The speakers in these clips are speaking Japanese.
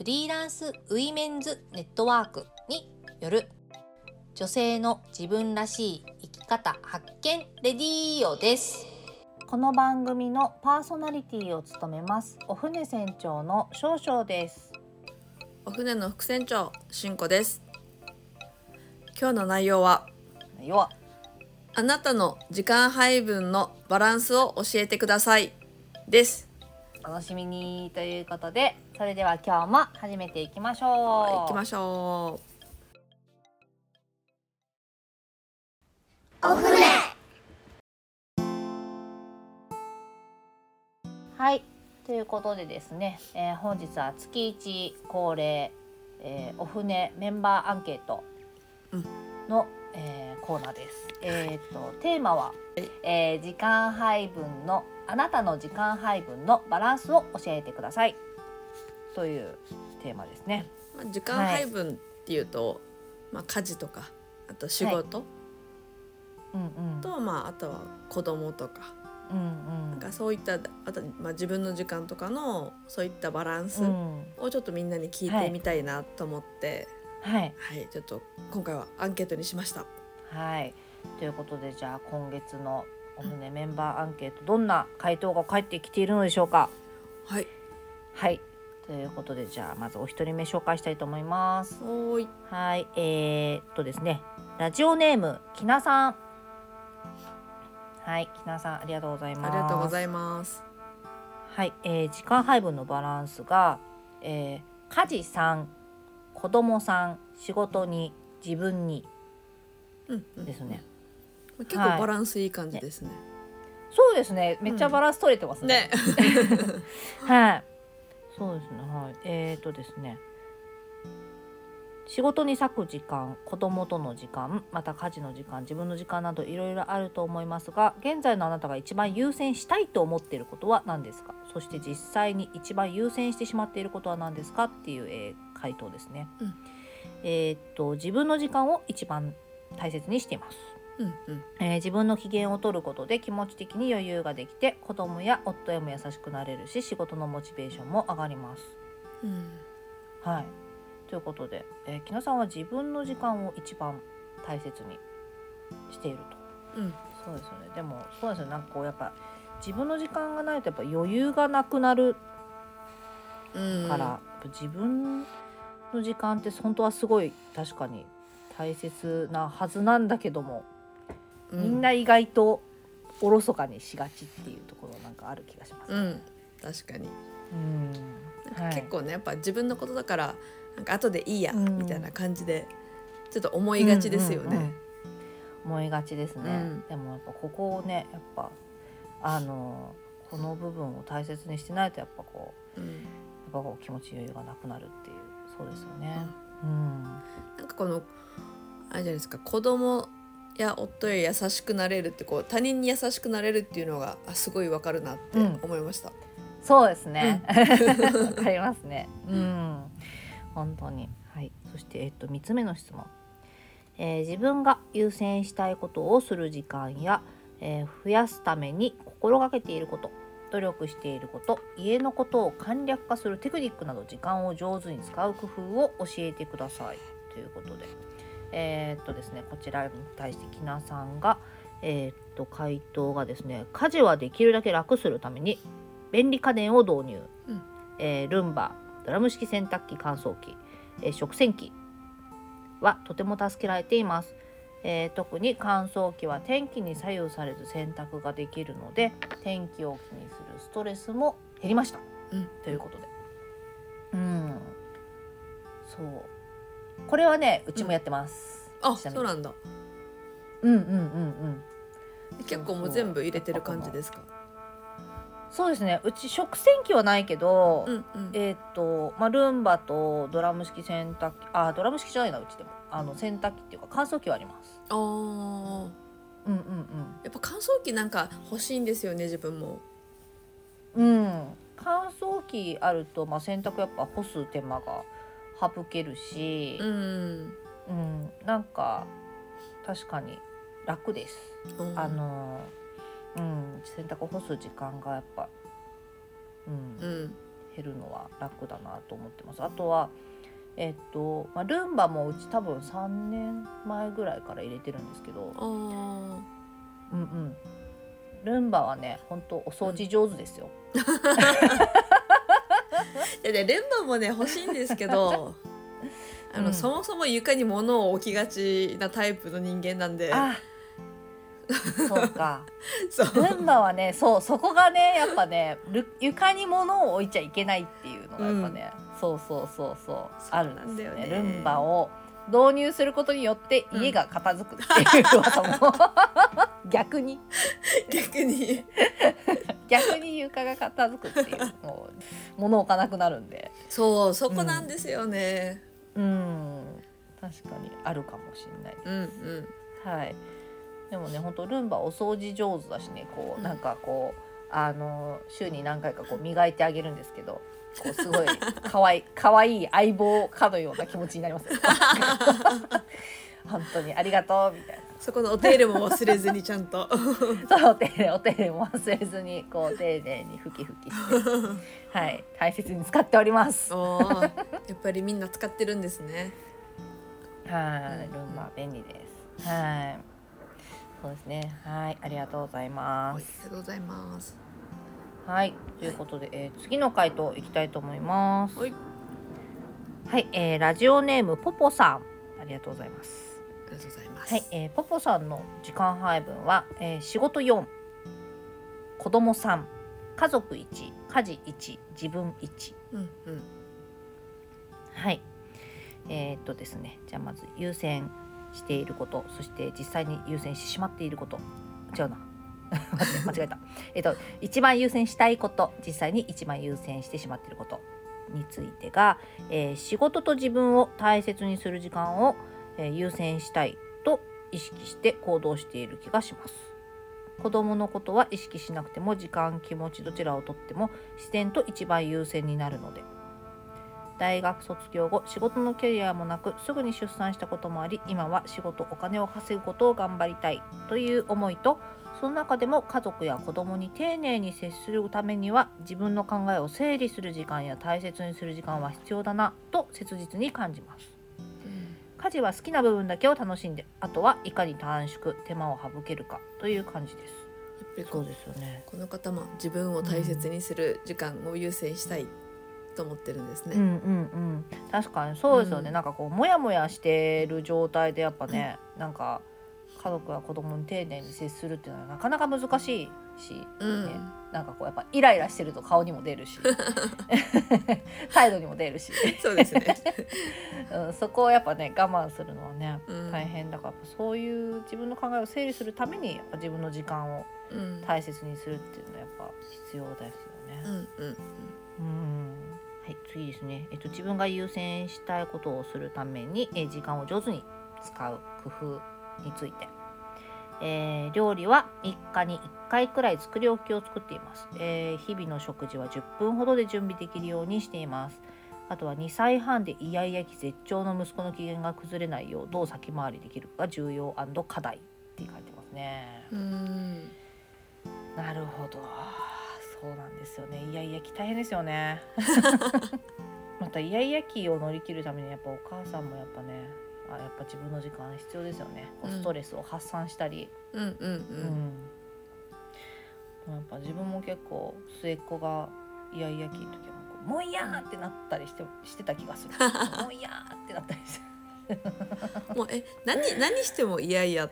フリーランスウィメンズネットワークによる女性の自分らしい生き方発見レディーオです。この番組のパーソナリティを務めます。お船船長の少々です。お船の副船長しんこです。今日の内容はよあなたの時間配分のバランスを教えてくださいですお楽しみにということでそれでは今日も始めていきましょう。はい行きましょはいということでですね、えー本日は月一恒例、えーお船メンバーアンケートうん。の、えーコーナーです。えーっとテーマは、はい。えー時間配分のあなたの時間配分のバランスを教えてください。というテーマですね。う、まあ、時間配分っていうと、まあ家事とかあと仕事。うんうん。と、まああとは子供とか。うんうん。なんかそういったあと、まあ、自分の時間とかのそういったバランスうん。をちょっとみんなに聞いてみたいなと思って、はい。はい、ちょっと今回はアンケートにしました。はい。ということでじゃあ今月のお船メンバーアンケートどんな回答が返ってきているのでしょうか？はい、はい。ということでじゃあまずお一人目紹介したいと思います。おーい、はい。えー、っとですねラジオネームきなさん。はいきなさんありがとうございます。ありがとうございいます。はい。えー、時間配分のバランスが、えー、家事3子供3仕事に自分にうん、うんですね。結構バランスいい感じですね。そうですねめっちゃバランス取れてますね。ね、はい。そうですね。はい。えー、とですね。仕事に割く時間、子供との時間、また家事の時間、自分の時間などいろいろあると思いますが、現在のあなたが一番優先したいと思っていることは何ですか？そして実際に一番優先してしまっていることは何ですか？っていう、えー回答ですね。うんえーっと、自分の時間を一番大切にしています。うんうん。えー自分の機嫌を取ることで気持ち的に余裕ができて子供や夫へも優しくなれるし仕事のモチベーションも上がります。うん。はい、ということで、えー、木野さんは自分の時間を一番大切にしていると。うん。そうですよね。でもそうですよね。なんかこうやっぱ自分の時間がないとやっぱ余裕がなくなるうん。から、やっぱ自分の時間って本当はすごい確かに大切なはずなんだけども。うみんな意外とおろそかにしがちっていうところなんかある気がします。うん確かにうん結構ねやっぱ自分のことだからなんか後でいいやうんみたいな感じでちょっと思いがちですよね。うんうんうん思いがちですね。うんでもやっぱここをねやっぱあのこの部分を大切にしてないとやっぱこううんやっぱこう気持ち余裕がなくなるっていうそうですよね。うん。なんかこのあれじゃないですか子供や夫へ優しくなれるってこう他人に優しくなれるっていうのがあすごいわかるなってうん思いました。そうですね。わ、かりますね。うん。本当に。はい。そしてえっと三つ目の質問。えー自分が優先したいことをする時間や、えー増やすために心がけていること、努力していること、家のことを簡略化するテクニックなど時間を上手に使う工夫を教えてください。ということで。えーっとですね、こちらに対してきなさんが、えーっと回答がですね、家事はできるだけ楽するために便利家電を導入、うん。えールンバドラム式洗濯機乾燥機、えー食洗機はとても助けられています、えー特に乾燥機は天気に左右されず洗濯ができるので天気を気にするストレスも減りました、うん。ということで。うん。そう。これはねうちもやってます、あちなみに。そうなんだ。うんうんうんうん。結構もう全部入れてる感じですか？そうですね。うち食洗機はないけど、うんうん。えーっと、まあ、ルンバとドラム式洗濯機あドラム式じゃないなうちでもあの洗濯機っていうか乾燥機はあります。あー。うんうんやっぱ乾燥機なんか欲しいんですよね自分も。うんうん。乾燥機あると、まあ、洗濯やっぱ干す手間が省けるしう、ん。うん。なんか確かに楽です。うん。あのうん。洗濯干す時間がやっぱ、うん。うん。減るのは楽だなと思ってます。あとはえっと、まあ、ルンバもうち多分3年前ぐらいから入れてるんですけどうんうん。ルンバはね本当お掃除上手ですよ、いやでルンバもね欲しいんですけど あの、うん。そもそも床に物を置きがちなタイプの人間なんで。あそうか。そう。ルンバはねそうそこがねやっぱねる床に物を置いちゃいけないっていうのがやっぱね、そうそうそうそうあるんですよね。ねルンバを導入することによって家が片付くっていう噂も、逆に。逆に。逆に床が片付くっていうもう物置かなくなるんで。そうそこなんですよね。うん。確かにあるかもしれないうんうん。はい。でもね、本当ルンバお掃除上手だしね、こう、うん。なんかこう、あの週に何回かこう磨いてあげるんですけど。こうすごい可愛い 可愛い相棒かのような気持ちになりますよ。本当にありがとうみたいな。そこのお手入れも忘れずにちゃんと そうお手入れお手入れも忘れずにこう丁寧にふきふきして、はい大切に使っております。やっぱりみんな使ってるんですねい、ルンバ便利です。はい。そうですね。はい、ありがとうございますはいあり。がとうございますはい、ということで、えー次の回答いきたいと思います。はいはい、えーラジオネームポポさん、ありがとうございます。ありがとうございますはい、えーポポさんの時間配分は、えー仕事4、子供3、家族1、家事1、自分1。うんうんはい。えーっとですね、じゃあまず優先していること、そして実際に優先してしまっていること。違うな。間違えた。えっと一番優先したいこと、実際に一番優先してしまっていることについてが、えー仕事と自分を大切にする時間を、えー優先したいと意識して行動している気がします。子供のことは意識しなくても時間気持ちどちらをとっても自然と一番優先になるので大学卒業後仕事のキャリアもなくすぐに出産したこともあり今は仕事お金を稼ぐことを頑張りたいという思いとその中でも家族や子供に丁寧に接するためには自分の考えを整理する時間や大切にする時間は必要だなと切実に感じます。家事は好きな部分だけを楽しんであとはいかに短縮手間を省けるかという感じです。やっぱりこうですよね。この方も自分を大切にする時間を優先したいと思ってるんですね。うんうんうん。確かにそうですよね、うん。なんかこうモヤモヤしてる状態でやっぱね、なんか家族や子供に丁寧に接するっていうのはなかなか難しいし、うん。ね。なんかこうやっぱイライラしてると顔にも出るし。態度にも出るし、そうですね。うん、そこをやっぱね我慢するのはねうん。大変だからそういう自分の考えを整理するためにやっぱ自分の時間をうん。大切にするっていうのはやっぱ必要ですよね。うんうん。うんはい、次ですね、えっと、自分が優先したいことをするために、えー時間を上手に使う工夫について、えー料理は3日に1回くらい作り置きを作っています、えー日々の食事は10分ほどで準備できるようにしています。あとは2歳半でイヤイヤ期絶頂の息子の機嫌が崩れないようどう先回りできるかが重要課題って書いてますね。うん。なるほどそうなんですよね。イヤイヤ期大変ですよね。またイヤイヤ期を乗り切るためにやっぱお母さんもやっぱねあやっぱ自分の時間必要ですよね。こううん。ストレスを発散したり、うんうんううん。んやっぱ自分も結構末っ子がイヤイヤ期の時はもういやーってなったりしてしてた気がする。もういやーってなったりして もうえ何何してもいやいや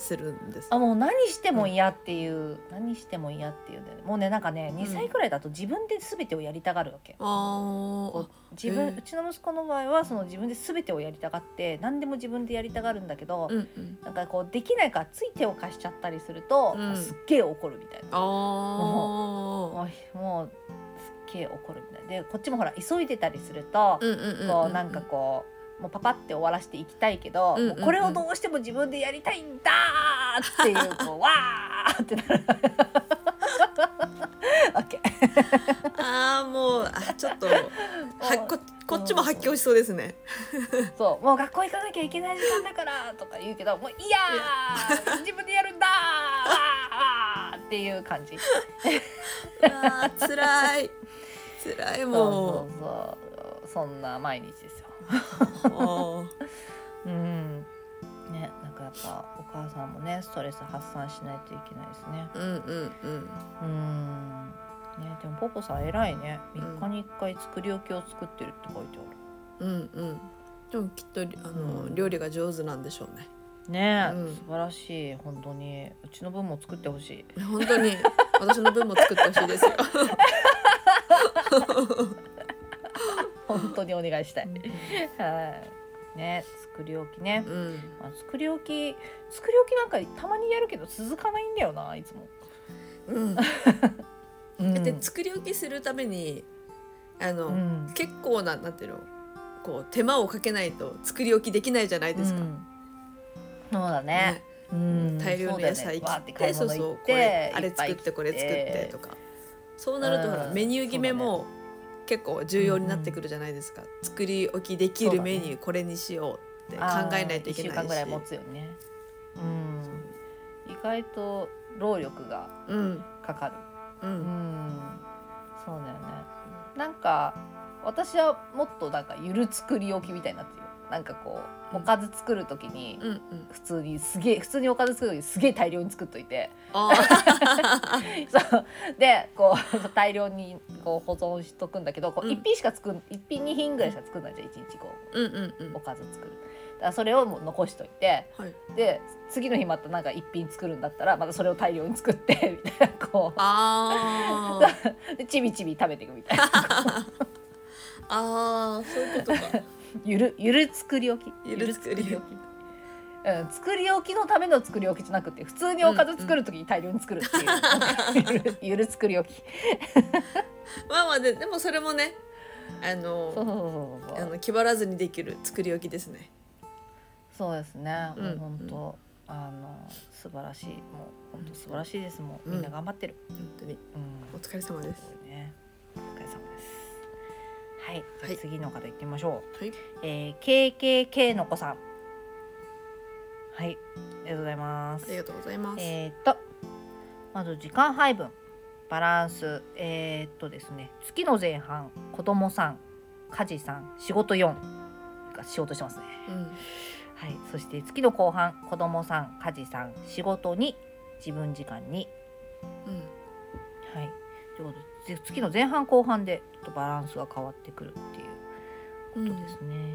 するんです。あもう何しても嫌っていう、何しても嫌っていうね。もうねなんかね2歳くらいだと自分で全てをやりたがるわけ、う自分、うちの息子の場合はその自分で全てをやりたがって何でも自分でやりたがるんだけど、うんうん。なんかこうできないからつい手を貸しちゃったりすると、うん。すっげえ怒るみたいな。もうもうすっげえ怒るみたいでこっちもほら急いでたりすると、うんうんうん。こうなんかこうもうパパって終わらせていきたいけど、うんうんこれをどうしても自分でやりたいんだーっていうこうわーってなる。ああもうあちょっとはここっちも発狂しそうですね。そう。もう学校行かなきゃいけない時間だからとか言うけどもういやー自分でやるんだっていう感じ。あーつらい。つらいもう。そうそうそう。そんな毎日ですうん。ね、なんかやっぱお母さんもねストレス発散しないといけないですね。ーうんうんうんうん。ね、でもポポさん偉いね。うん3日に1回作り置きを作ってるって書いてあうんうんでもきっとあの、うん料理が上手なんでしょうねる。ね、うん素晴らしい本当にうちの分も作ってほしい。本当に私の分も作ってほしいですよ 本当にお願いしたい。はい。ね、作り置きね。うん。まあ、作り置き作り置きなんかたまにやるけど続かないんだよないつも。うん。うん。で作り置きするためにあの、うん。結構ななんていうのこう手間をかけないと作り置きできないじゃないですか。うん。そうだね。うん。大量の野菜切って,、そうそうこれあれ作ってこれ作ってとか。そうなるとほら、うん。メニュー決めも結構重要になってくるじゃないですか、作り置きできるメニューこれにしようって考えないといけないしあー一週間ぐらい持つよね。うん。意外と労力がうんかかる。ううんん。そうだよね。なんか私はもっとなんかゆる作り置きみたいになってるよ。なんかこうおかず作る時に普通にすげえ普通におかず作る時にすげえ大量に作っといて。あ そう。でこう大量にこう保存しとくんだけどこううん。1品しか作ん1品2品ぐらいしか作んないじゃん1日こーうんうんうん。うおかず作る。だからそれをもう残しといてはい。で次の日またなんか1品作るんだったらまたそれを大量に作って みたいなこう。でちびちび食べていくみたいな。あーそういうことかゆるゆる作り置きゆる作り置きうん、作り置きのための作り置きじゃなくて普通におかず作る時に大量に作るっていう、ゆる ゆる作り置きまあまあででもそれもねあのあの気張らずにできる作り置きですね。そうですね。うんもう本当、あの素晴らしい。もう本当素晴らしいです。もううんみんな頑張ってる。本当にうん。お疲れ様です。ね。はい。はい。次の方行ってみましょう。はい。えー、KKK の子さん。はい。ありがとうございます。あり。がとうございます。えーっとまず時間配分。バランス。えーっとですね。月の前半。子供さん。家事さん。仕事4が仕事してますね。うん。はい、そして月の後半。子供さん。家事さん。仕事に自分時間にうん。はい。ということで月の前半後半でちょっとバランスが変わってくるっていうことですね、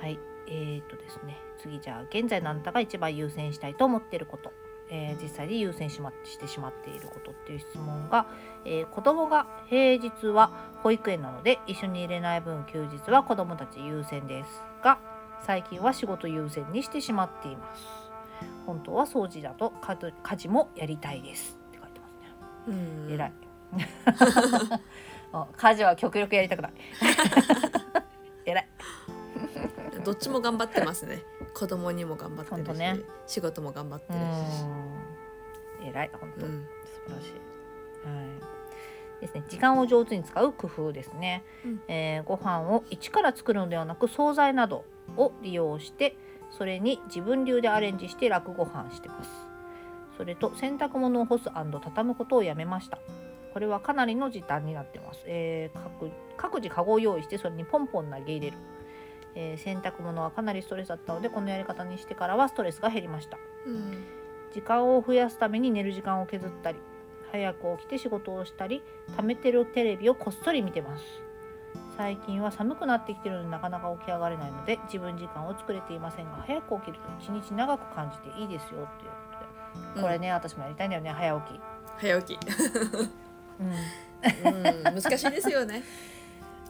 はい。えー、とですね。次じゃあ現在のあなたが一番優先したいと思っていること、えー実際に優先し,、ま、してしまっていることっていう質問が、えー子供が平日は保育園なので一緒に入れない分休日は子供たち優先ですが最近は仕事優先にしてしまっています。本当は掃除だと家事家事もやりたいですって書いてますね。うん。偉い。あ家事は極力やりたくない。偉い。どっちも頑張ってますね。子供にも頑張ってるし、ね仕事も頑張ってうるし。ん。偉い、本当、うん素晴らしい。はい。ですね、時間を上手に使う工夫ですね。うんえーご飯を一から作るのではなく、惣菜などを利用して、それに自分流でアレンジして楽ご飯してます。それと洗濯物を干す畳むことをやめました。これはかなりの時短になってます。えー各各自カゴを用意してそれにポンポン投げ入れる。えー洗濯物はかなりストレスだったのでこのやり方にしてからはストレスが減りました。うん時間を増やすために寝る時間を削ったり早く起きて仕事をしたり貯めてるテレビをこっそり見てます最近は寒くなってきてるのでなかなか起き上がれないので自分時間を作れていませんが早く起きると一日長く感じていいですよっていうことでこれね、私もやりたいんだよね早起き。早起きうん。うん難しいですよね。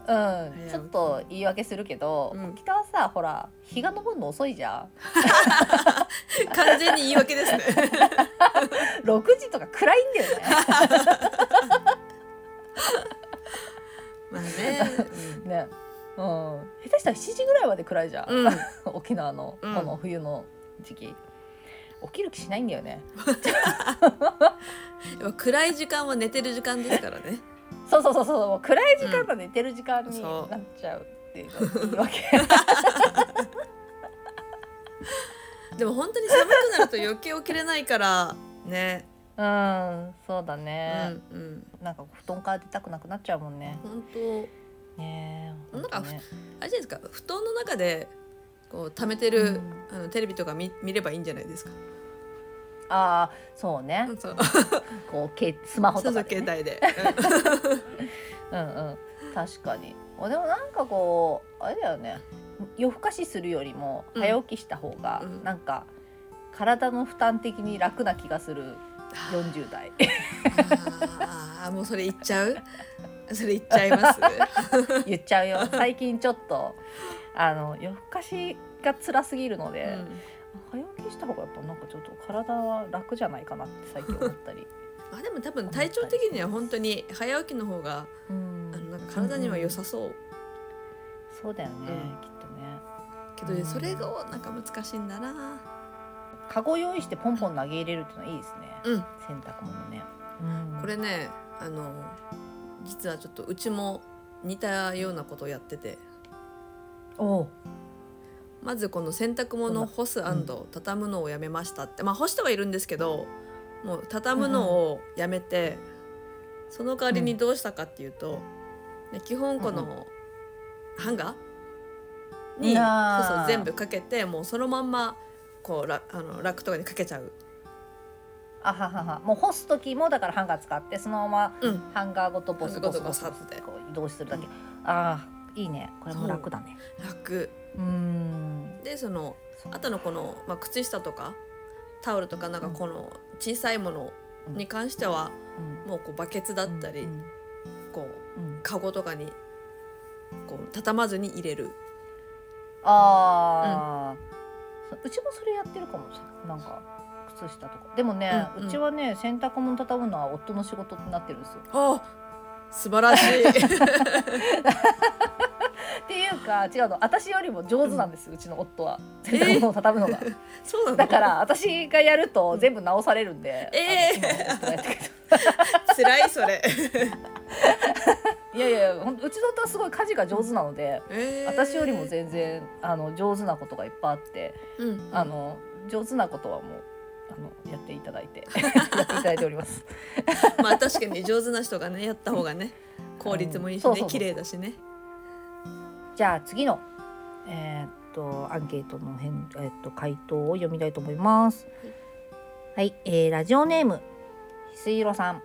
うん、ちょっと言い訳するけど、うん。北はさほら日が昇るの遅いじゃん。完全に言い訳ですね。6時とか暗いんだよね。まあね、ね。うん。下手したら7時ぐらいまで暗いじゃん、うん、うん沖縄のこうん。の冬の時期、起きる気しないんだよね。やっぱ暗い時間は寝てる時間ですからね。そうそうそうそうもう暗い時間と寝てる時間になっちゃうっていうの言い訳でも本当に寒くなると余計起きれないからね。うんそうだうね、んうん。なんか布団から出たくなくなっちゃうもんね。本当。ねえなんかねあれじゃないですか布団の中でこう溜めてる、うんあのテレビとか見見ればいいんじゃないですか。ああそうね、そう。こうけスマホとかで、ね、携帯で。うん。うん確かに。おでもなんかこうあれだよね。夜更かしするよりもうん。早起きした方が、うん。なんか体の負担的に楽な気がする。40代。ああもうそれ言っちゃう？それ言っちゃいます？言っちゃうよ。最近ちょっとあの夜更かしが辛すぎるので、うん。早起きした方がやっぱなんかちょっと体は楽じゃないかなって最近思ったり、ま あでも多分体調的には本当に早起きの方がうん。あのなんか体には良さそう。そうだよね、うん。きっとね。けどそれがなんか難しいんだな。カゴ用意してポンポン投げ入れるっていうのはいいですね、うん。洗濯物ね、うん。これねあの実はちょっとうちも似たようなことをやってて。まずこの洗濯物を干す畳むのをやめましたって、まあ干してはいるんですけどもう畳むのをやめて、その代わりにどうしたかっていうと、ね基本このハンガーにそうそう全部かけてもうそのまんまこうラあのラックとかにかけちゃう。あははは。もう干す時もだからハンガー使ってそのままうん、ハンガーごとボスボスボスボスボスって。こう移動するだけ、ああいいね。これも楽だね。楽。うん。でそのあとのこの、まあ、靴下とかタオルとかなんかこの小さいものに関してはうん。もうこうバケツだったり、うんこううん。カゴとかにこう畳まずに入れる。ああ、そううちもそれやってるかもしれない。なんか靴下とか。でもね、ううん。ちはね洗濯物畳むのは夫の仕事ってなってるんですよ。あ素晴らしい っていうか違うの。私よりも上手なんです、うちの夫は。洗濯物を畳むのが、そうなの？だから私がやると全部直されるんで、えー。あの今の夫がやってくれる辛いそれ、いやいやほんうちの夫はすごい家事が上手なので、えー。私よりも全然あの上手なことがいっぱいあって、うん。あの上手なことはもうあのやっていただいて やっていただいております。まあ確かに上手な人がねやった方がね効率もいいしうんそうそうそう。ね綺麗だしねじゃあ次のえーっとアンケートの返えーっと回答を読みたいと思います。はい、えーラジオネームひすいろさん。あ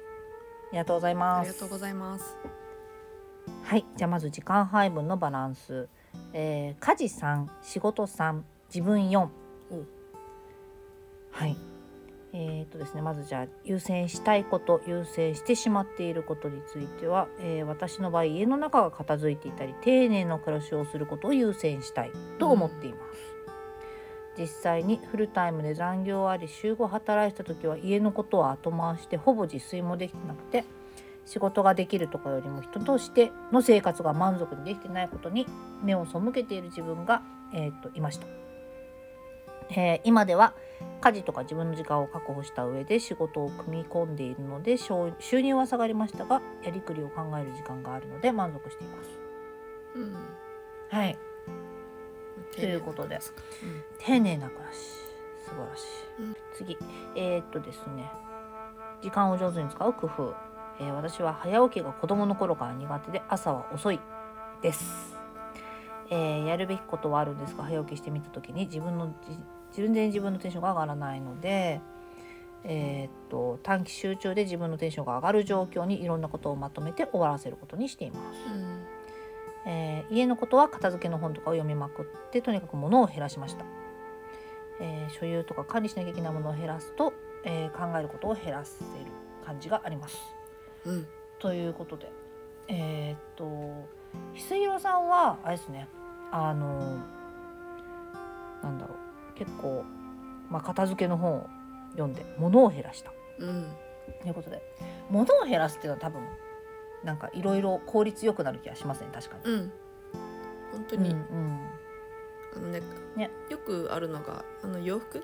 りがとうございあます。りがとうございます。はい、じゃあまず時間配分のバランス、えー家事3仕事3自分4お。はいえーとですねまずじゃあ優先したいこと優先してしまっていることについては、えー私の場合家の中が片付いていたり丁寧な暮らしをすることを優先したいと思っています、実際にフルタイムで残業あり週5働いた時は家のことは後回してほぼ自炊もできてなくて仕事ができるとかよりも人としての生活が満足にできてないことに目を背けている自分が、えーっといました、えー今では家事とか自分の時間を確保した上で仕事を組み込んでいるので収収入は下がりましたがやりくりを考える時間があるので満足しています。うん。はい。ということで丁寧な暮らし。素晴らしい、うん次。えーっとですね。時間を上手に使う工夫、えー私は早起きが子供の頃から苦手で朝は遅いです、えーやるべきことはあるんですが早起きしてみた時に自分のじ全然自分のテンションが上がらないのでえーっと短期集中で自分のテンションが上がる状況にいろんなことをまとめて終わらせることにしています。うん。えー家のことは片付けの本とかを読みまくってとにかく物を減らしました、えー所有とか管理しなきゃいけないものを減らすと、えー考えることを減らせる感じがあります。うん。ということでえーっと翡翠色さんはあれですねあのなんだろう結構、まあ、片付けの本を読んで物を減らした。うん。ということで物を減らすっていうのは多分なんかいろいろ効率よくなる気がしますね確かに。うん。本当に、うんうん。あのねね。よくあるのがあの洋服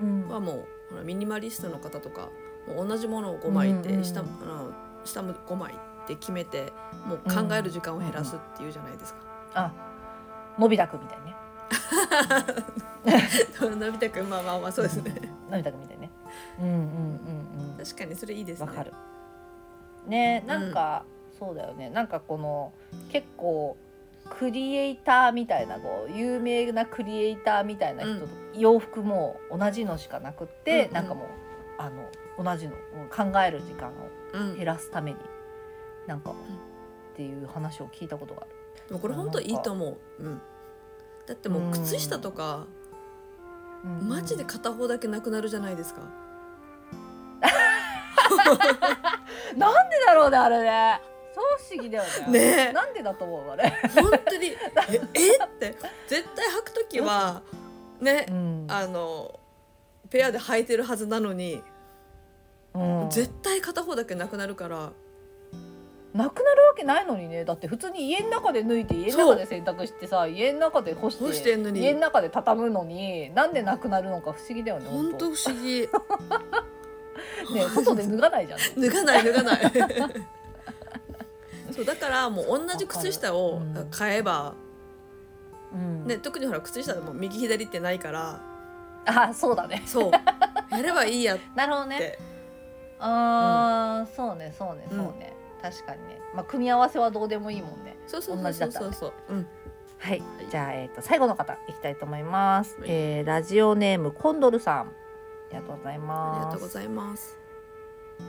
うん。はもうほらミニマリストの方とかもう同じものを5枚って、うんうん下もあの下も5枚って決めてもう考える時間を減らすっていうじゃないですか。あのび太くんみたいにね のび太くんまあまあまあそうですね。のび太くんみたいにねうんうんうん確かにそれいいですね。うんわかるねなんか、そうだよねなんかこの結構クリエイターみたいなこう有名なクリエイターみたいな人と、洋服も同じのしかなくって、うんうんなんかもうあの同じの考える時間をうん。減らすためになんか、っていう話を聞いたことがある。でもこれ本当いいと思う。うん。だってもう靴下とか、うん。マジで片方だけなくなるじゃないですか。なんでだろうねあれね。超不思議だよね。ね。えなんでだと思うあれ、本当に。え えって。絶対履く時はねうん。あのペアで履いてるはずなのに、うん。絶対片方だけなくなるからなくなるわけないのにね。だって普通に家の中で脱いで家の中で洗濯してさ家の中で干して干してんのに。家の中で畳むのになんでなくなるのか不思議だよね本当不思議。ね外で脱がないじゃん脱がない脱がない。そうだからもう同じ靴下を買えば、うん。ね、特にほら靴下でも右左ってないから。あそうだね。そう。やればいいやっ なるほどね。てあー、そうねそうねうんそうね、確かにね。まあ組み合わせはどうでもいいもんね。そうそうそうそうそう。うん。はい、じゃあ、えー、と最後の方いきたいと思います、はい。えーラジオネームコンドルさん。ありがとうございあます。りがとうございます。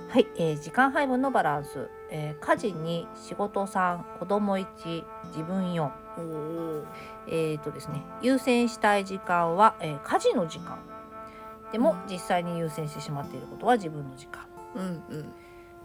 はい、えー時間配分のバランス、えー家事に仕事3子供1自分4おおえーとですね。優先したい時間は、えー家事の時間。でも実際に優先してしまっていることは自分の時間。うんうん。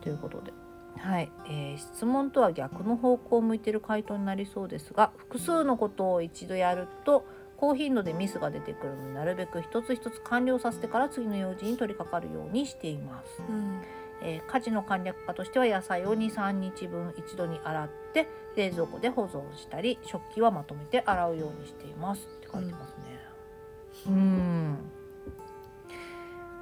ということで、はいえー質問とは逆の方向を向いている回答になりそうですが複数のことを一度やると高頻度でミスが出てくるのでなるべく一つ一つ完了させてから次の用事に取り掛かるようにしています。うんえー家事の簡略化としては野菜を23日分一度に洗って冷蔵庫で保存したり食器はまとめて洗うようにしていますって書いてますね。うん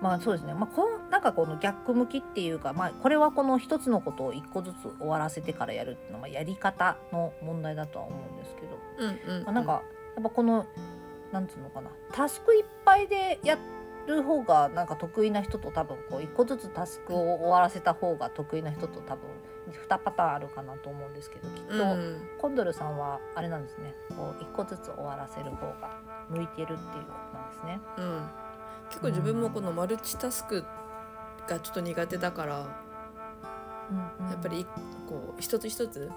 まあそうですね、まあ、このなんかこの逆向きっていうか、まあ、これはこの一つのことを一個ずつ終わらせてからやるっていうのはやり方の問題だとは思うんですけど、うんうんまあ、なんかやっぱこのなんつうのかな。タスクいっぱいでやる方がなんか得意な人と多分こう一個ずつタスクを終わらせた方が得意な人と多分2パターンあるかなと思うんですけどきっと、うんコンドルさんはあれなんですね。こう一個ずつ終わらせる方が向いてるっていうことなんですね。うん、結構自分もこのマルチタスクがちょっと苦手だから、うんうん。やっぱりこう一つ一つ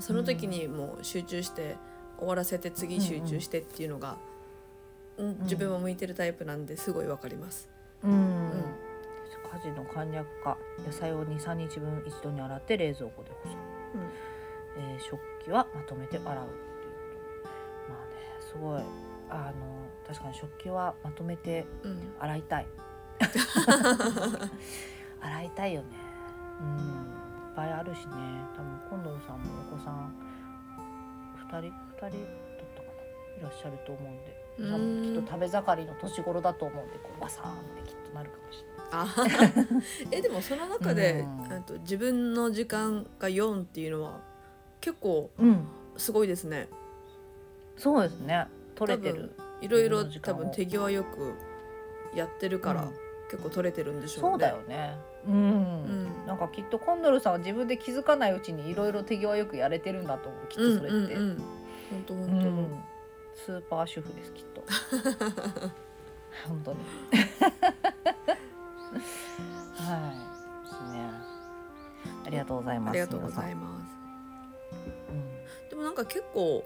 その時にもう集中して終わらせて次集中してっていうのが、うん自分も向いてるタイプなんですごいわかります。うん、家事の簡略化野菜を23日分一度に洗って冷蔵庫で保存、えー食器はまとめて洗うっていう。まあねすごい。あの確かに食器はまとめてうんうん洗いたい 洗いたいよねうんいっぱいあるしね多分今度さんもお子さん2人2人だったかないらっしゃると思うんで多分きっと食べ盛りの年頃だと思うんでこうバサーンってきっとなるかもしれない。あ えでもその中で、うんあと自分の時間が4っていうのは結構うん、すごいですね。そうですね。取れてる。いろいろ多分手際よくやってるから、うん結構取れてるんでしょうね。そうだよね。うん。うんなんかきっとコンドルさんは自分で気づかないうちにいろいろ手際よくやれてるんだと思う。きっとそれって。うんうんうん、本当う本当、んスーパー主婦ですきっと。本当に。はい。ですね。ありがとうございます。ありがとうございます。なんか結構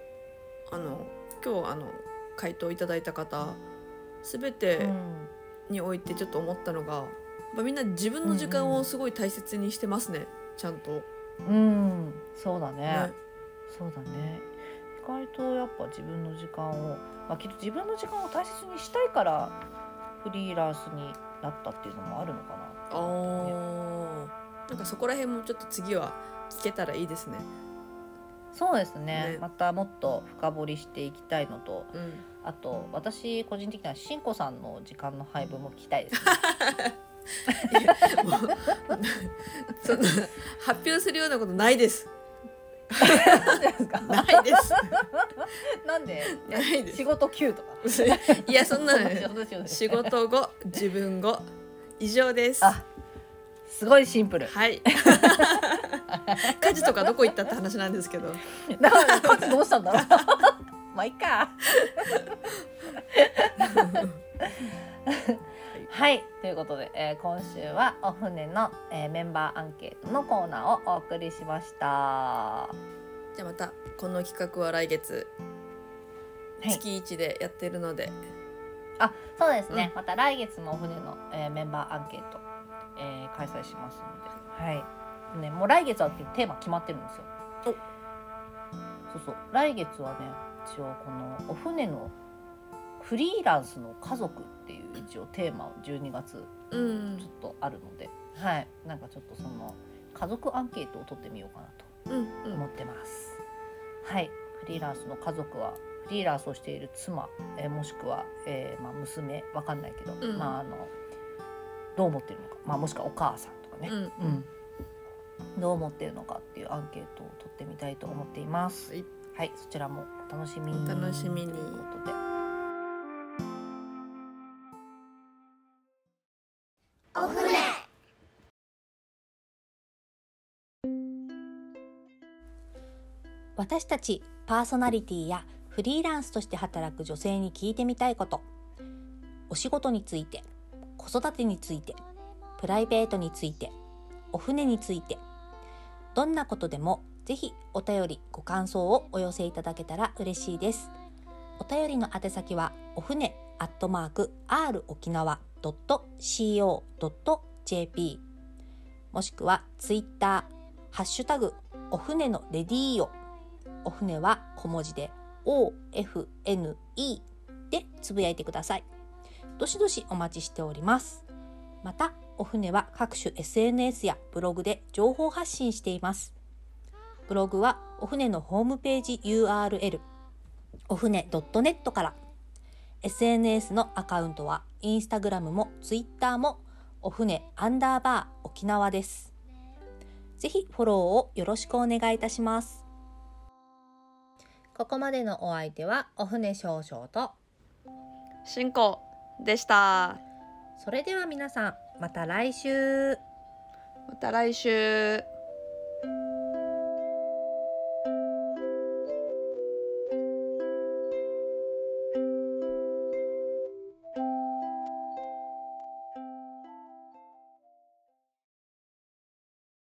あの今日あの回答いただいた方全てにおいてちょっと思ったのが、まあ、みんな自分の時間をすごい大切にしてますね、ちゃんと。うん。そうだね。ね。そうだね。意外とやっぱ自分の時間を、まあ、きっと自分の時間を大切にしたいからフリーランスになったっていうのもあるのかな。あー。なんかそこら辺もちょっと次は聞けたらいいですね。そうですねねまたもっと深掘りしていきたいのとうん、あと私個人的にはしんこさんの時間の配分も聞きたいですね そんな発表するようなことないです。ないです。なんで？ないです仕。事休とかいやそんな仕事後自分後以上です。あすごいシンプルはい。家事とかどこ行ったって話なんですけど。だからこっちどうしたんだろう。まあいいか。はい。ということで、えー今週はお船の、えーメンバーアンケートのコーナーをお送りしました。はじゃあまたこの企画は来月い。月一でやってるので、あそうですね、また来月もお船の、えーメンバーアンケート、えー開催しますので。はいねもう来月はテーマ決まってるんですよ。そうそう。来月はね一応このお船のフリーランスの家族っていう一応テーマを12月うん。ちょっとあるので、はい。なんかちょっとその家族アンケートを取ってみようかなとうんうん。思ってます。はい、フリーランスの家族はフリーランスをしている妻、えーもしくは、えーまあ、娘わかんないけど、うん。まああのどう思ってるのか、まあ、もしくはお母さんとかね、うん。うんどう思ってるのかっていうアンケートを取ってみたいと思っています。はいはい、そちらもお楽しみに。お楽しみにということで。お船私たちパーソナリティやフリーランスとして働く女性に聞いてみたいことお仕事について子育てについてプライベートについてお船についてどんなことでもぜひお便りご感想をお寄せいただけたら嬉しいですお便りの宛先はお船アットマーク r 沖縄 .co.jp もしくはツイッターハッシュタグお船のレディーオお船は小文字で OFNE でつぶやいてください。どしどしお待ちしております。また、お船は各種 SNS やブログで情報発信しています。ブログはお船のホームページ URL お船 .net から SNS のアカウントはインスタグラムもツイッターもお船アンダーバー沖縄です。ぜひフォローをよろしくお願いいたします。ここまでのお相手はお船少々と、進行でしたそれでは皆さんまた来週。また来週